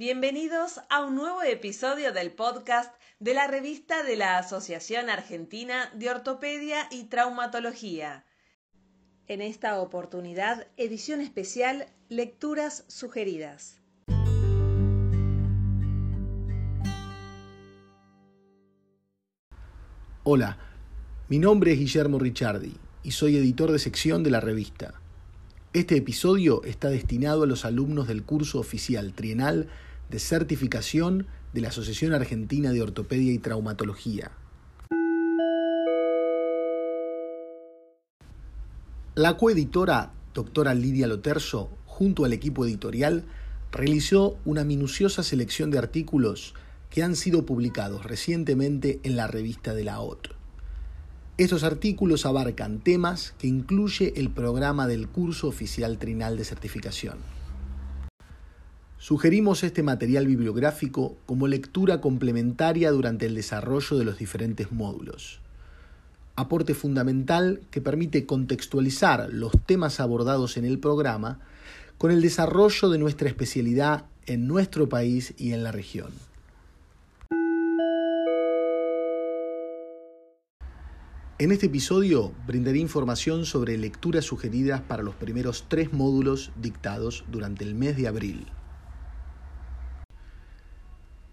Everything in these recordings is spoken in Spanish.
Bienvenidos a un nuevo episodio del podcast de la revista de la Asociación Argentina de Ortopedia y Traumatología. En esta oportunidad, edición especial, lecturas sugeridas. Hola, mi nombre es Guillermo Ricciardi y soy editor de sección de la revista. Este episodio está destinado a los alumnos del curso oficial trienal de certificación de la Asociación Argentina de Ortopedia y Traumatología. La coeditora doctora Lidia Loterzo, junto al equipo editorial, realizó una minuciosa selección de artículos que han sido publicados recientemente en la revista de la OT. Estos artículos abarcan temas que incluye el programa del curso oficial trinal de certificación. Sugerimos este material bibliográfico como lectura complementaria durante el desarrollo de los diferentes módulos. Aporte fundamental que permite contextualizar los temas abordados en el programa con el desarrollo de nuestra especialidad en nuestro país y en la región. En este episodio brindaré información sobre lecturas sugeridas para los primeros tres módulos dictados durante el mes de abril.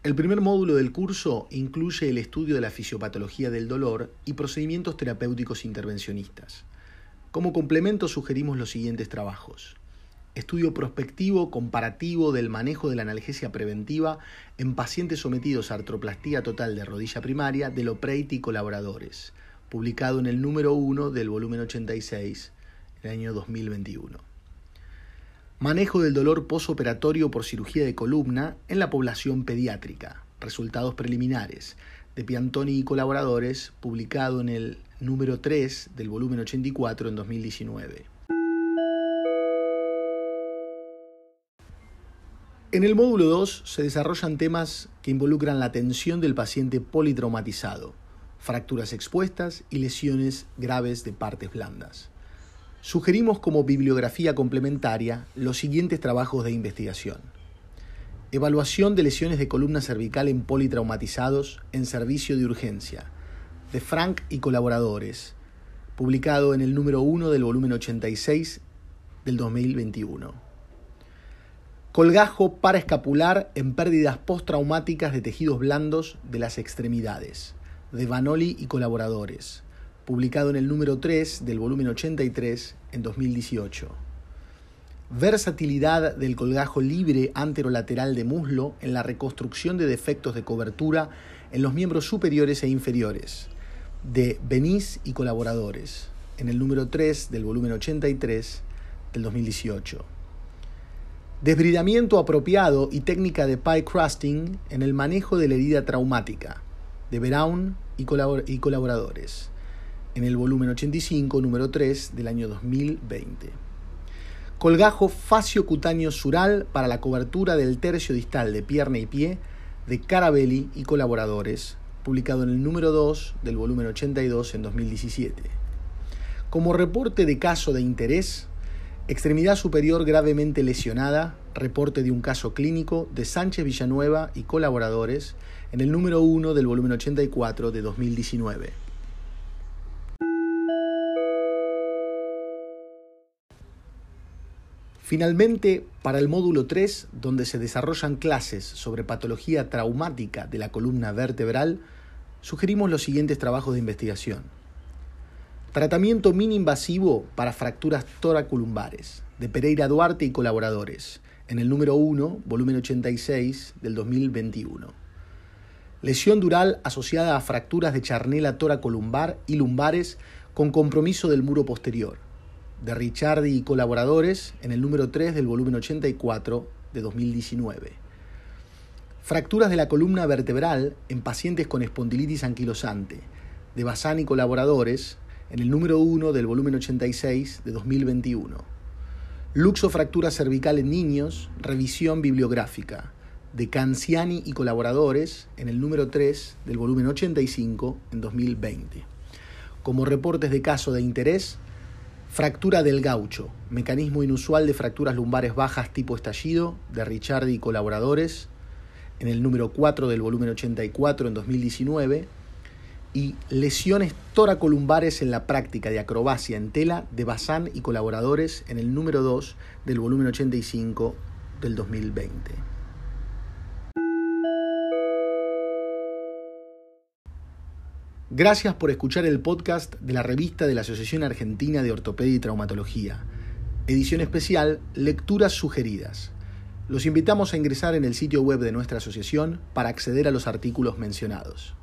El primer módulo del curso incluye el estudio de la fisiopatología del dolor y procedimientos terapéuticos intervencionistas. Como complemento sugerimos los siguientes trabajos. Estudio prospectivo comparativo del manejo de la analgesia preventiva en pacientes sometidos a artroplastía total de rodilla primaria de Lopreiti y colaboradores, publicado en el número 1 del volumen 86, el año 2021. Manejo del dolor posoperatorio por cirugía de columna en la población pediátrica. Resultados preliminares de Piantoni y colaboradores, publicado en el número 3 del volumen 84 en 2019. En el módulo 2 se desarrollan temas que involucran la atención del paciente politraumatizado, fracturas expuestas y lesiones graves de partes blandas. Sugerimos como bibliografía complementaria los siguientes trabajos de investigación. Evaluación de lesiones de columna cervical en politraumatizados en servicio de urgencia, de Frank y colaboradores, publicado en el número 1 del volumen 86 del 2021. Colgajo paraescapular en pérdidas postraumáticas de tejidos blandos de las extremidades, de Vanoli y colaboradores, publicado en el número 3 del volumen 83 en 2018. Versatilidad del colgajo libre anterolateral de muslo en la reconstrucción de defectos de cobertura en los miembros superiores e inferiores, de Beniz y colaboradores, en el número 3 del volumen 83 del 2018. Desbridamiento apropiado y técnica de pie crusting en el manejo de la herida traumática, de Brown y, colaboradores en el volumen 85, número 3 del año 2020. Colgajo faciocutáneo sural para la cobertura del tercio distal de pierna y pie de Carabelli y colaboradores, publicado en el número 2 del volumen 82 en 2017. Como reporte de caso de interés, extremidad superior gravemente lesionada, reporte de un caso clínico de Sánchez Villanueva y colaboradores, en el número 1 del volumen 84 de 2019. Finalmente, para el módulo 3, donde se desarrollan clases sobre patología traumática de la columna vertebral, sugerimos los siguientes trabajos de investigación. Tratamiento mini-invasivo para fracturas toracolumbares, de Pereira Duarte y colaboradores, en el número 1, volumen 86 del 2021. Lesión dural asociada a fracturas de charnela toracolumbar y lumbares con compromiso del muro posterior, de Ricciardi y colaboradores en el número 3 del volumen 84 de 2019. Fracturas de la columna vertebral en pacientes con espondilitis anquilosante, de Bazán y colaboradores en el número 1 del volumen 86 de 2021. Luxo fractura cervical en niños, revisión bibliográfica, de Canciani y colaboradores en el número 3 del volumen 85 en 2020. Como reportes de caso de interés, Fractura del gaucho, mecanismo inusual de fracturas lumbares bajas tipo estallido, de Ricciardi y colaboradores, en el número 4 del volumen 84 en 2019, y Lesiones toracolumbares en la práctica de acrobacia en tela de Bazán y colaboradores en el número 2 del volumen 85 del 2020. Gracias por escuchar el podcast de la revista de la Asociación Argentina de Ortopedia y Traumatología. Edición especial, Lecturas Sugeridas. Los invitamos a ingresar en el sitio web de nuestra asociación para acceder a los artículos mencionados.